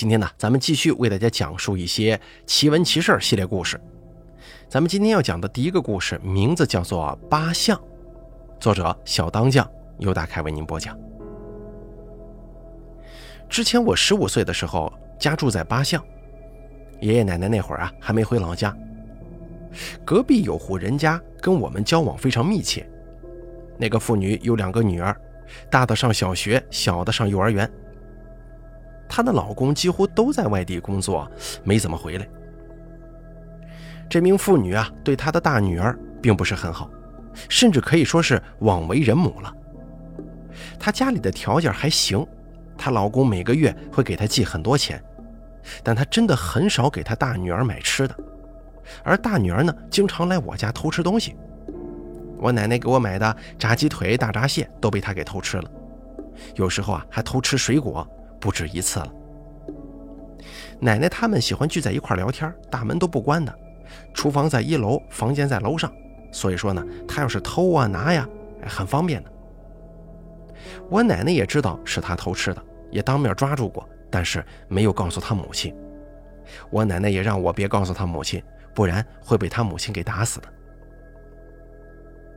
今天呢，咱们继续为大家讲述一些奇闻奇事系列故事。咱们今天要讲的第一个故事，名字叫做《八相》，作者小当将由大开为您播讲。之前我十五岁的时候，家住在八相，爷爷奶奶那会儿啊还没回老家。隔壁有户人家跟我们交往非常密切，那个妇女有两个女儿，大的上小学，小的上幼儿园。她的老公几乎都在外地工作，没怎么回来。这名妇女啊，对她的大女儿并不是很好，甚至可以说是枉为人母了。她家里的条件还行，她老公每个月会给她寄很多钱，但她真的很少给她大女儿买吃的，而大女儿呢，经常来我家偷吃东西。我奶奶给我买的炸鸡腿、大闸蟹都被她给偷吃了，有时候啊，还偷吃水果。不止一次了。奶奶他们喜欢聚在一块聊天，大门都不关的，厨房在一楼，房间在楼上，所以说呢，他要是偷啊拿呀，很方便的。我奶奶也知道是他偷吃的，也当面抓住过，但是没有告诉他母亲。我奶奶也让我别告诉他母亲，不然会被他母亲给打死的。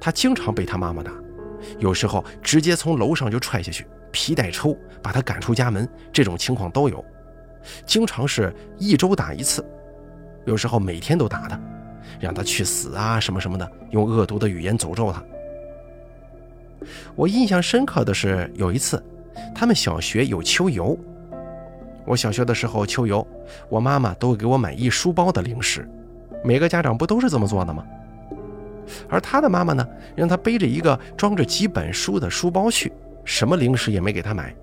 他经常被他妈妈打，有时候直接从楼上就踹下去。皮带抽，把他赶出家门，这种情况都有，经常是一周打一次，有时候每天都打他，让他去死啊什么什么的，用恶毒的语言诅咒他。我印象深刻的是有一次，他们小学有秋游，我小学的时候秋游，我妈妈都会给我买一书包的零食，每个家长不都是这么做的吗？而他的妈妈呢，让他背着一个装着几本书的书包去。什么零食也没给他买，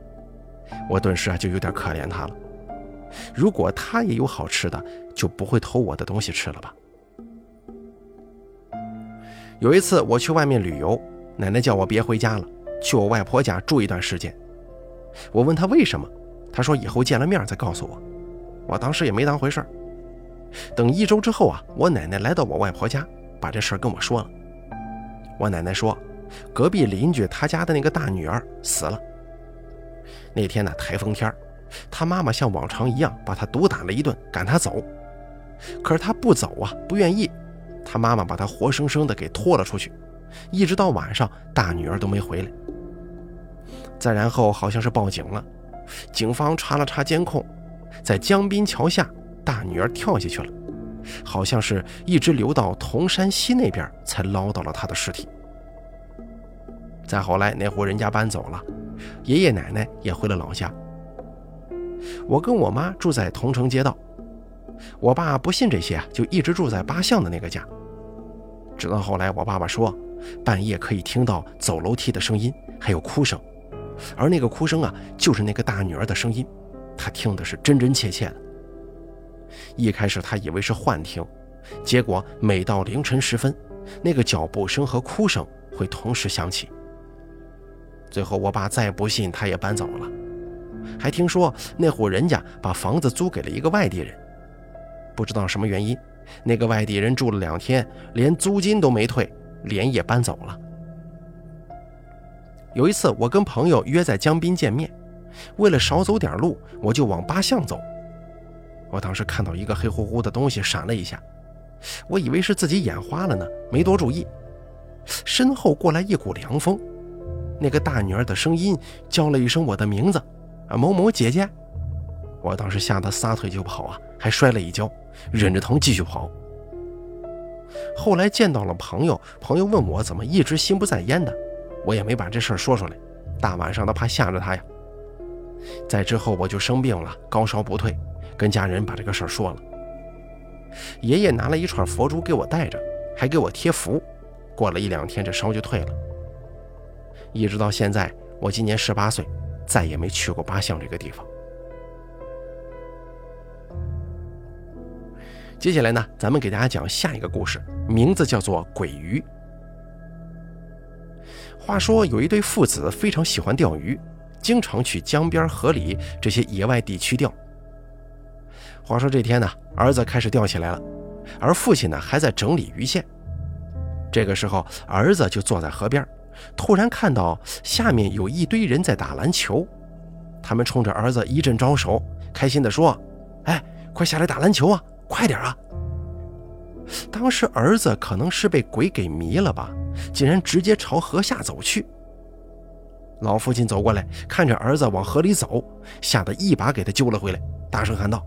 我顿时啊就有点可怜他了。如果他也有好吃的，就不会偷我的东西吃了吧？有一次我去外面旅游，奶奶叫我别回家了，去我外婆家住一段时间。我问他为什么，他说以后见了面再告诉我。我当时也没当回事。等一周之后啊，我奶奶来到我外婆家，把这事儿跟我说了。我奶奶说。隔壁邻居他家的那个大女儿死了。那天呢，台风天他妈妈像往常一样把他毒打了一顿，赶他走。可是他不走啊，不愿意。他妈妈把他活生生的给拖了出去，一直到晚上，大女儿都没回来。再然后好像是报警了，警方查了查监控，在江滨桥下，大女儿跳下去了，好像是一直流到铜山西那边才捞到了他的尸体。再后来，那户人家搬走了，爷爷奶奶也回了老家。我跟我妈住在同城街道，我爸不信这些啊，就一直住在八巷的那个家。直到后来，我爸爸说，半夜可以听到走楼梯的声音，还有哭声，而那个哭声啊，就是那个大女儿的声音，他听的是真真切切的。一开始他以为是幻听，结果每到凌晨时分，那个脚步声和哭声会同时响起。最后，我爸再不信，他也搬走了。还听说那户人家把房子租给了一个外地人，不知道什么原因，那个外地人住了两天，连租金都没退，连夜搬走了。有一次，我跟朋友约在江滨见面，为了少走点路，我就往八巷走。我当时看到一个黑乎乎的东西闪了一下，我以为是自己眼花了呢，没多注意。身后过来一股凉风。那个大女儿的声音叫了一声我的名字，啊，某某姐姐。我当时吓得撒腿就跑啊，还摔了一跤，忍着疼继续跑。后来见到了朋友，朋友问我怎么一直心不在焉的，我也没把这事儿说出来，大晚上的怕吓着他呀。在之后我就生病了，高烧不退，跟家人把这个事儿说了。爷爷拿了一串佛珠给我带着，还给我贴符，过了一两天这烧就退了。一直到现在，我今年十八岁，再也没去过八巷这个地方。接下来呢，咱们给大家讲下一个故事，名字叫做《鬼鱼》。话说有一对父子非常喜欢钓鱼，经常去江边、河里这些野外地区钓。话说这天呢，儿子开始钓起来了，而父亲呢还在整理鱼线。这个时候，儿子就坐在河边。突然看到下面有一堆人在打篮球，他们冲着儿子一阵招手，开心地说：“哎，快下来打篮球啊，快点啊！”当时儿子可能是被鬼给迷了吧，竟然直接朝河下走去。老父亲走过来，看着儿子往河里走，吓得一把给他揪了回来，大声喊道：“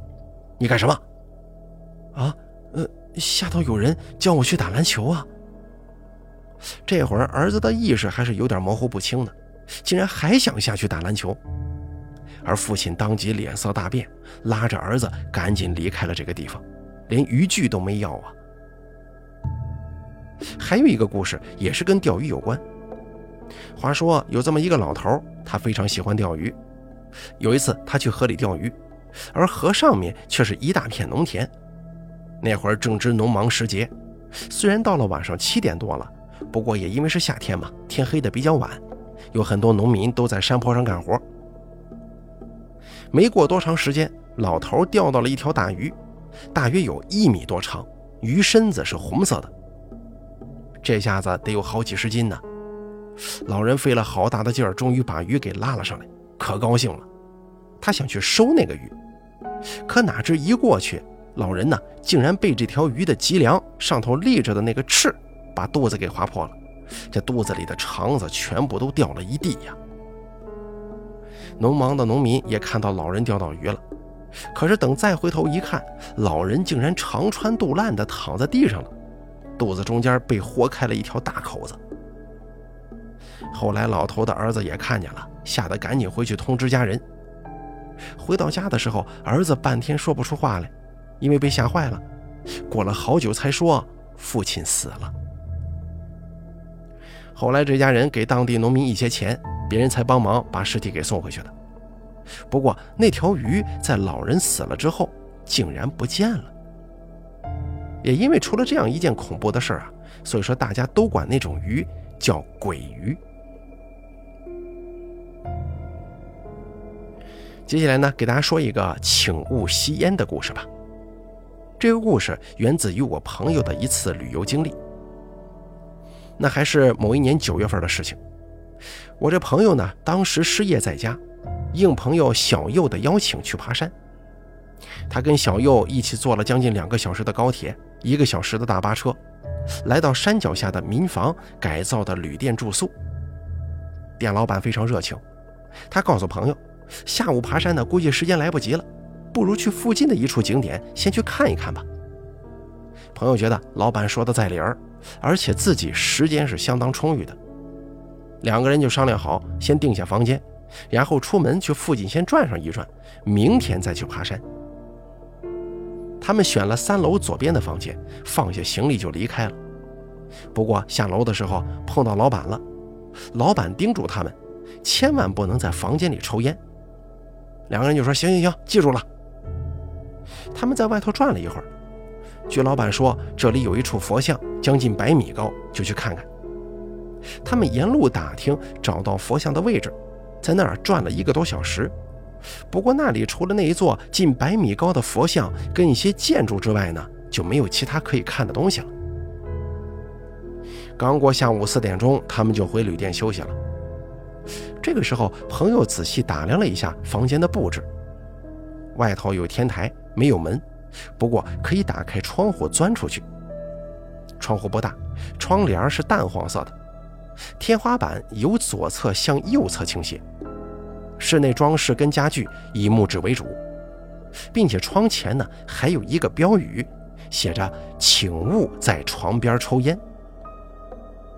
你干什么？啊？呃，下头有人叫我去打篮球啊！”这会儿儿子的意识还是有点模糊不清的，竟然还想下去打篮球，而父亲当即脸色大变，拉着儿子赶紧离开了这个地方，连渔具都没要啊。还有一个故事也是跟钓鱼有关。话说有这么一个老头，他非常喜欢钓鱼。有一次他去河里钓鱼，而河上面却是一大片农田。那会儿正值农忙时节，虽然到了晚上七点多了，不过也因为是夏天嘛，天黑的比较晚，有很多农民都在山坡上干活。没过多长时间，老头钓到了一条大鱼，大约有一米多长，鱼身子是红色的。这下子得有好几十斤呢。老人费了好大的劲儿，终于把鱼给拉了上来，可高兴了。他想去收那个鱼，可哪知一过去，老人呢竟然被这条鱼的脊梁上头立着的那个翅把肚子给划破了，这肚子里的肠子全部都掉了一地呀。农忙的农民也看到老人钓到鱼了，可是等再回头一看，老人竟然肠穿肚烂的躺在地上了。肚子中间被豁开了一条大口子。后来老头的儿子也看见了，吓得赶紧回去通知家人。回到家的时候，儿子半天说不出话来，因为被吓坏了。过了好久才说父亲死了。后来这家人给当地农民一些钱，别人才帮忙把尸体给送回去的。不过那条鱼在老人死了之后竟然不见了。也因为出了这样一件恐怖的事儿啊，所以说大家都管那种鱼叫鬼鱼。接下来呢，给大家说一个请勿吸烟的故事吧。这个故事源自于我朋友的一次旅游经历。那还是某一年九月份的事情。我这朋友呢，当时失业在家，应朋友小右的邀请去爬山。他跟小右一起坐了将近两个小时的高铁。一个小时的大巴车，来到山脚下的民房改造的旅店住宿。店老板非常热情，他告诉朋友，下午爬山呢，估计时间来不及了，不如去附近的一处景点先去看一看吧。朋友觉得老板说的在理儿，而且自己时间是相当充裕的，两个人就商量好，先定下房间，然后出门去附近先转上一转，明天再去爬山。他们选了三楼左边的房间，放下行李就离开了。不过下楼的时候碰到老板了，老板叮嘱他们，千万不能在房间里抽烟。两个人就说：“行行行，记住了。”他们在外头转了一会儿，据老板说，这里有一处佛像，将近百米高，就去看看。他们沿路打听，找到佛像的位置，在那儿转了一个多小时。不过那里除了那一座近百米高的佛像跟一些建筑之外呢，就没有其他可以看的东西了。刚过下午四点钟，他们就回旅店休息了。这个时候，朋友仔细打量了一下房间的布置，外头有天台，没有门，不过可以打开窗户钻出去。窗户不大，窗帘是淡黄色的，天花板由左侧向右侧倾斜。室内装饰跟家具以木质为主，并且窗前呢还有一个标语，写着“请勿在床边抽烟”。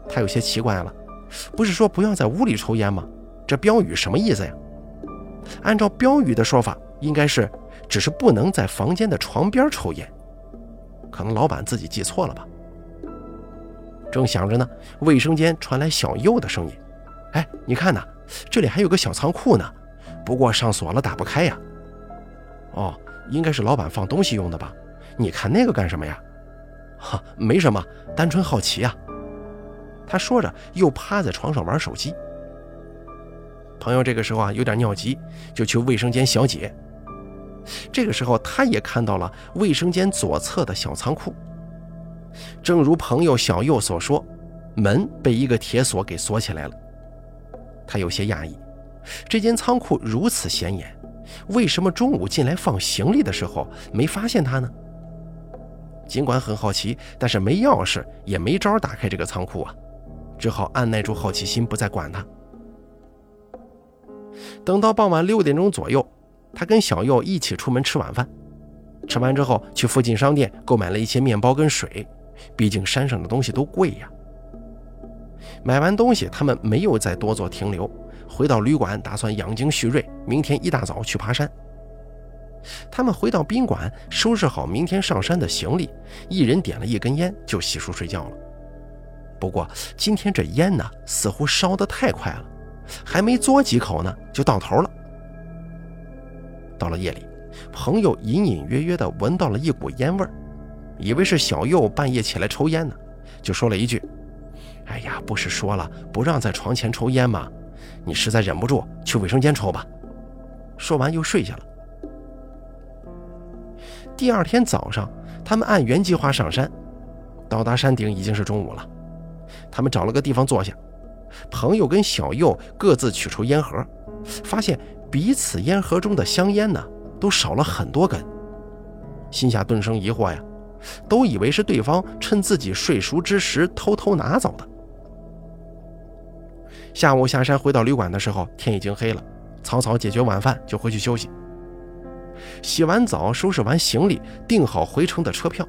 他有些奇怪了，不是说不要在屋里抽烟吗？这标语什么意思呀？按照标语的说法，应该是只是不能在房间的床边抽烟，可能老板自己记错了吧。正想着呢，卫生间传来小右的声音：“哎，你看呐。”这里还有个小仓库呢，不过上锁了，打不开呀。哦，应该是老板放东西用的吧？你看那个干什么呀？哈，没什么，单纯好奇啊。他说着，又趴在床上玩手机。朋友这个时候啊，有点尿急，就去卫生间小解。这个时候，他也看到了卫生间左侧的小仓库。正如朋友小右所说，门被一个铁锁给锁起来了。他有些讶异，这间仓库如此显眼，为什么中午进来放行李的时候没发现他呢？尽管很好奇，但是没钥匙也没招打开这个仓库啊，只好按耐住好奇心，不再管他。等到傍晚六点钟左右，他跟小右一起出门吃晚饭。吃完之后，去附近商店购买了一些面包跟水，毕竟山上的东西都贵呀。买完东西，他们没有再多做停留，回到旅馆，打算养精蓄锐，明天一大早去爬山。他们回到宾馆，收拾好明天上山的行李，一人点了一根烟，就洗漱睡觉了。不过今天这烟呢，似乎烧得太快了，还没嘬几口呢，就到头了。到了夜里。朋友隐隐约约地闻到了一股烟味儿，以为是小右半夜起来抽烟呢，就说了一句：“哎呀，不是说了不让在床前抽烟吗？你实在忍不住，去卫生间抽吧。”说完又睡下了。第二天早上，他们按原计划上山，到达山顶已经是中午了。他们找了个地方坐下，朋友跟小右各自取出烟盒，发现彼此烟盒中的香烟呢。都少了很多根，心下顿生疑惑呀，都以为是对方趁自己睡熟之时偷偷拿走的。下午下山回到旅馆的时候，天已经黑了，草草解决晚饭就回去休息。洗完澡，收拾完行李，订好回程的车票，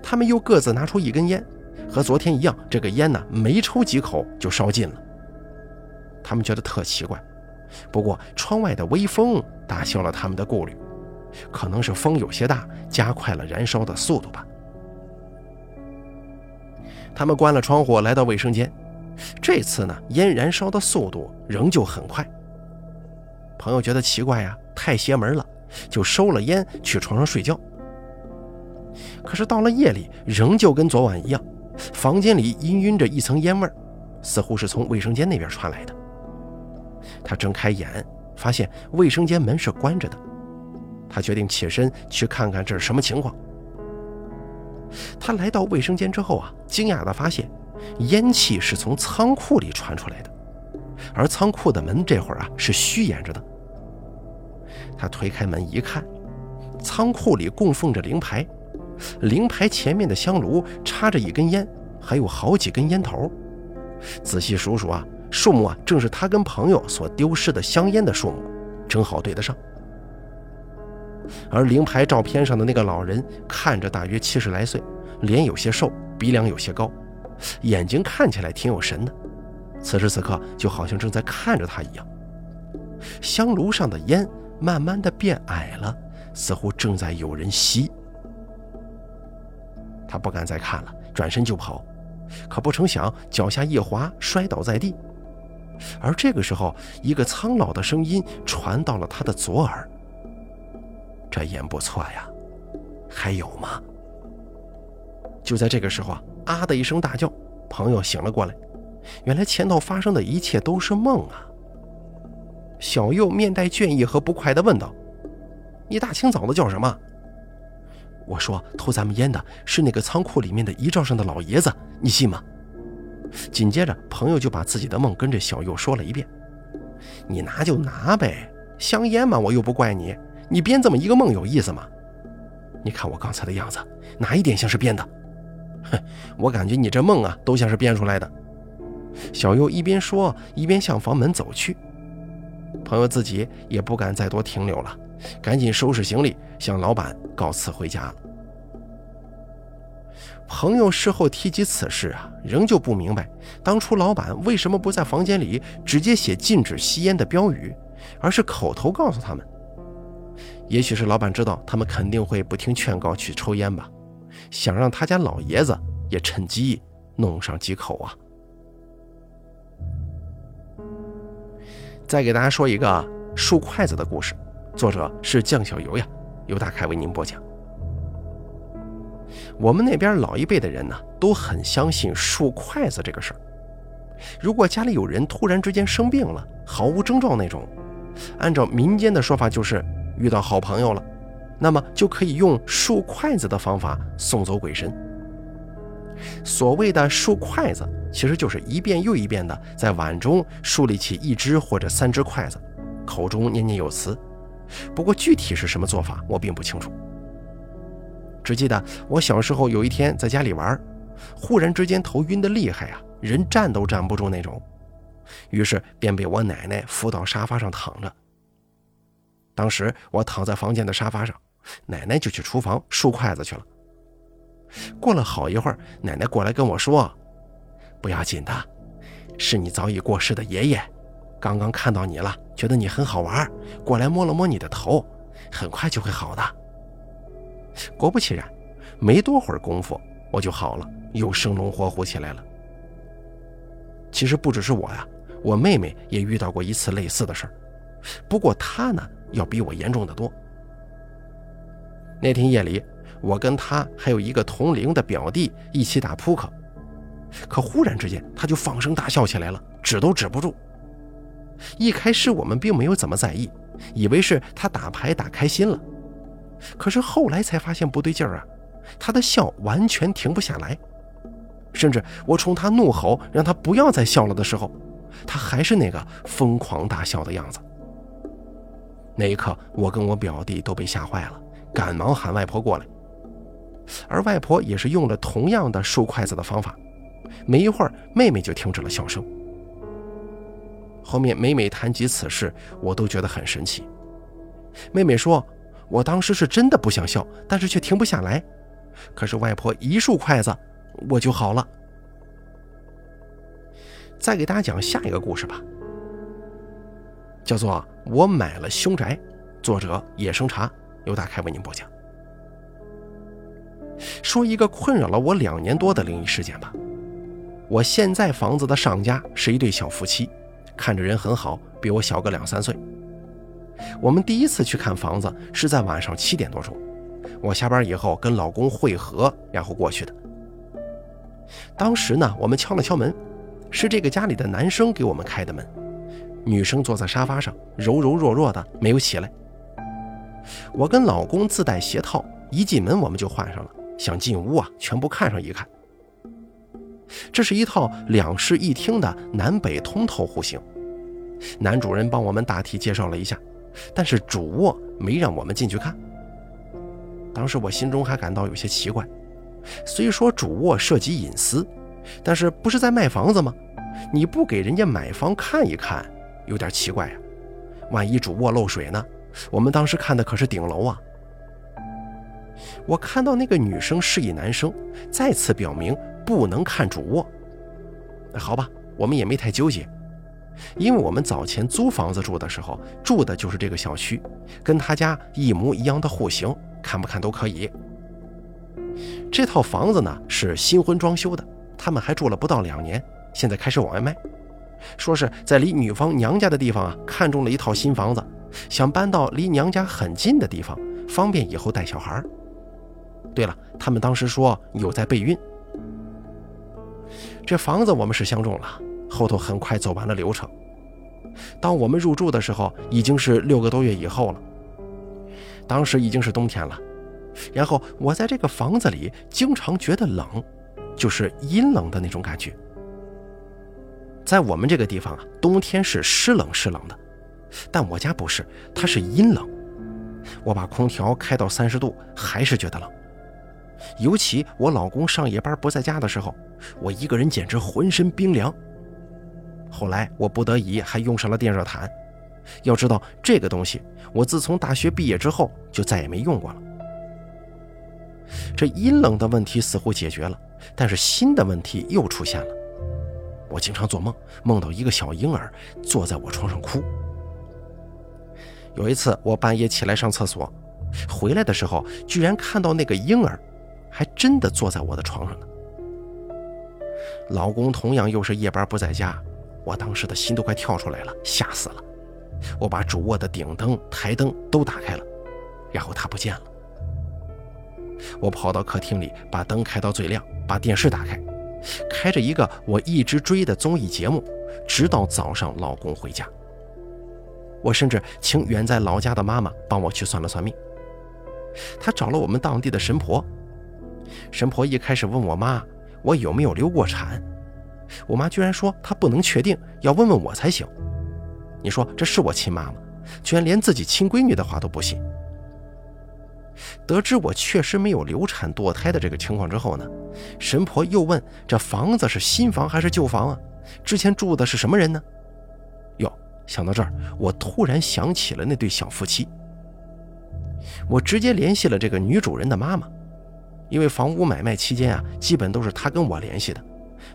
他们又各自拿出一根烟，和昨天一样，这个烟呢没抽几口就烧尽了。他们觉得特奇怪。不过，窗外的微风打消了他们的顾虑，可能是风有些大，加快了燃烧的速度吧。他们关了窗户，来到卫生间。这次呢，烟燃烧的速度仍旧很快。朋友觉得奇怪呀，太邪门了，就收了烟，去床上睡觉。可是到了夜里，仍旧跟昨晚一样，房间里氤氲着一层烟味儿似乎是从卫生间那边传来的。他睁开眼，发现卫生间门是关着的。他决定起身去看看这是什么情况。他来到卫生间之后啊，惊讶地发现烟气是从仓库里传出来的，而仓库的门这会儿啊是虚掩着的。他推开门一看，仓库里供奉着灵牌，灵牌前面的香炉插着一根烟，还有好几根烟头。仔细数数啊。数目啊，正是他跟朋友所丢失的香烟的数目，正好对得上。而灵牌照片上的那个老人，看着大约七十来岁，脸有些瘦，鼻梁有些高，眼睛看起来挺有神的。此时此刻，就好像正在看着他一样。香炉上的烟慢慢的变矮了，似乎正在有人吸。他不敢再看了，转身就跑，可不成想脚下一滑，摔倒在地。而这个时候，一个苍老的声音传到了他的左耳：“这烟不错呀，还有吗？”就在这个时候啊，的一声大叫，朋友醒了过来。原来前头发生的一切都是梦啊！小右面带倦意和不快地问道：“你大清早的叫什么？”我说：“偷咱们烟的是那个仓库里面的遗照上的老爷子，你信吗？”紧接着，朋友就把自己的梦跟着小右说了一遍。你拿就拿呗，香烟嘛，我又不怪你。你编这么一个梦有意思吗？你看我刚才的样子，哪一点像是编的？哼，我感觉你这梦啊，都像是编出来的。小右一边说，一边向房门走去。朋友自己也不敢再多停留了，赶紧收拾行李，向老板告辞回家了。朋友事后提及此事啊，仍旧不明白当初老板为什么不在房间里直接写禁止吸烟的标语，而是口头告诉他们。也许是老板知道他们肯定会不听劝告去抽烟吧，想让他家老爷子也趁机弄上几口啊。再给大家说一个竖筷子的故事，作者是酱小游呀，由大凯为您播讲。我们那边老一辈的人呢，都很相信竖筷子这个事儿。如果家里有人突然之间生病了，毫无征兆那种，按照民间的说法就是遇到好朋友了，那么就可以用竖筷子的方法送走鬼神。所谓的竖筷子，其实就是一遍又一遍的在碗中竖立起一只或者三只筷子，口中念念有词，不过具体是什么做法，我并不清楚。只记得我小时候有一天在家里玩，忽然之间头晕的厉害啊，人站都站不住那种，于是便被我奶奶扶到沙发上躺着。当时我躺在房间的沙发上，奶奶就去厨房竖筷子去了。过了好一会儿，奶奶过来跟我说：“不要紧的，是你早已过世的爷爷，刚刚看到你了，觉得你很好玩，过来摸了摸你的头，很快就会好的。”果不其然，没多会儿功夫我就好了，又生龙活虎起来了。其实不只是我呀，我妹妹也遇到过一次类似的事儿，不过她呢。要比我严重的多。那天夜里，我跟他还有一个同龄的表弟一起打扑克，可忽然之间他就放声大笑起来了，止都止不住。一开始我们并没有怎么在意，以为是他打牌打开心了，可是后来才发现不对劲儿啊，他的笑完全停不下来，甚至我冲他怒吼让他不要再笑了的时候，他还是那个疯狂大笑的样子。那一刻，我跟我表弟都被吓坏了，赶忙喊外婆过来。而外婆也是用了同样的竖筷子的方法，没一会儿，妹妹就停止了笑声。后面每每谈及此事，我都觉得很神奇。妹妹说：“我当时是真的不想笑，但是却停不下来。可是外婆一竖筷子，我就好了。”再给大家讲下一个故事吧。叫做我买了凶宅，作者野生茶由大开为您播讲。说一个困扰了我两年多的灵异事件吧。我现在房子的上家是一对小夫妻，看着人很好，比我小个两三岁。我们第一次去看房子是在晚上七点多钟，我下班以后跟老公会合，然后过去的。当时呢，我们敲了敲门，是这个家里的男生给我们开的门。女生坐在沙发上，柔柔弱弱的，没有起来。我跟老公自带鞋套，一进门我们就换上了，想进屋啊，全部看上一看。这是一套两室一厅的南北通透户型。男主人帮我们大体介绍了一下，但是主卧没让我们进去看。当时我心中还感到有些奇怪，虽说主卧涉及隐私，但是不是在卖房子吗？你不给人家买房看一看？有点奇怪呀，万一主卧漏水呢？我们当时看的可是顶楼啊。我看到那个女生示意男生再次表明不能看主卧。好吧，我们也没太纠结，因为我们早前租房子住的时候住的就是这个小区，跟他家一模一样的户型，看不看都可以。这套房子呢是新婚装修的，他们还住了不到两年，现在开始往外卖。说是在离女方娘家的地方啊，看中了一套新房子，想搬到离娘家很近的地方，方便以后带小孩。对了，他们当时说有在备孕。这房子我们是相中了，后头很快走完了流程。当我们入住的时候，已经是六个多月以后了。当时已经是冬天了，然后我在这个房子里经常觉得冷，就是阴冷的那种感觉。在我们这个地方啊，冬天是湿冷湿冷的，但我家不是，它是阴冷。我把空调开到三十度，还是觉得冷。尤其我老公上夜班不在家的时候，我一个人简直浑身冰凉。后来我不得已还用上了电热毯。要知道这个东西，我自从大学毕业之后就再也没用过了。这阴冷的问题似乎解决了，但是新的问题又出现了。我经常做梦，梦到一个小婴儿坐在我床上哭。有一次，我半夜起来上厕所，回来的时候居然看到那个婴儿，还真的坐在我的床上呢。老公同样又是夜班不在家，我当时的心都快跳出来了，吓死了。我把主卧的顶灯、台灯都打开了，然后他不见了。我跑到客厅里，把灯开到最亮，把电视打开。开着一个我一直追的综艺节目，直到早上老公回家。我甚至请远在老家的妈妈帮我去算了算命。她找了我们当地的神婆，神婆一开始问我妈我有没有流过产，我妈居然说她不能确定，要问问我才行。你说这是我亲妈吗？居然连自己亲闺女的话都不信。得知我确实没有流产堕胎的这个情况之后呢，神婆又问：“这房子是新房还是旧房啊？之前住的是什么人呢？”哟，想到这儿，我突然想起了那对小夫妻。我直接联系了这个女主人的妈妈，因为房屋买卖期间啊，基本都是她跟我联系的，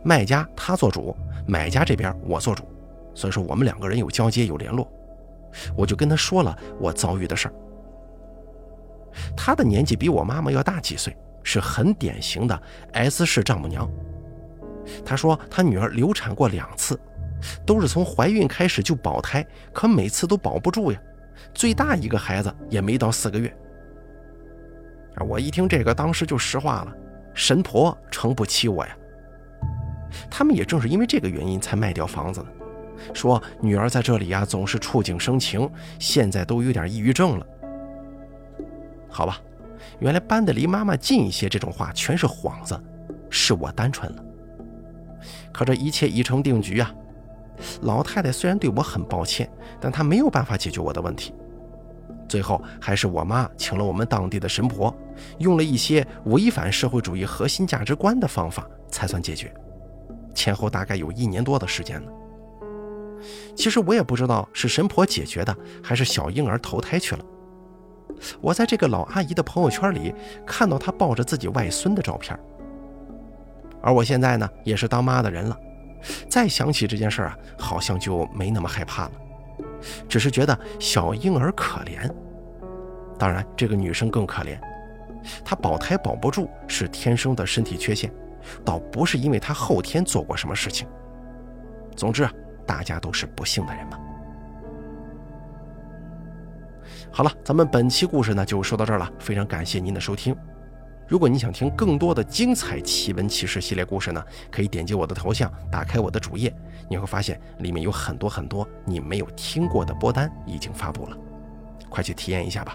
卖家她做主，买家这边我做主，所以说我们两个人有交接有联络。我就跟她说了我遭遇的事儿。她的年纪比我妈妈要大几岁，是很典型的 S 式丈母娘。她说她女儿流产过两次，都是从怀孕开始就保胎，可每次都保不住呀。最大一个孩子也没到四个月。我一听这个，当时就石化了，神婆诚不起我呀。他们也正是因为这个原因才卖掉房子的，说女儿在这里呀总是触景生情，现在都有点抑郁症了。好吧，原来搬得离妈妈近一些这种话全是幌子，是我单纯了。可这一切已成定局啊！老太太虽然对我很抱歉，但她没有办法解决我的问题。最后还是我妈请了我们当地的神婆，用了一些违反社会主义核心价值观的方法才算解决。前后大概有一年多的时间了。其实我也不知道是神婆解决的，还是小婴儿投胎去了。我在这个老阿姨的朋友圈里看到她抱着自己外孙的照片，而我现在呢也是当妈的人了，再想起这件事啊，好像就没那么害怕了，只是觉得小婴儿可怜。当然，这个女生更可怜，他保胎保不住是天生的身体缺陷，倒不是因为他后天做过什么事情。总之啊，大家都是不幸的人嘛。好了，咱们本期故事呢就说到这儿了，非常感谢您的收听。如果你想听更多的精彩奇闻奇事系列故事呢，可以点击我的头像，打开我的主页，你会发现里面有很多很多你没有听过的播单已经发布了，快去体验一下吧。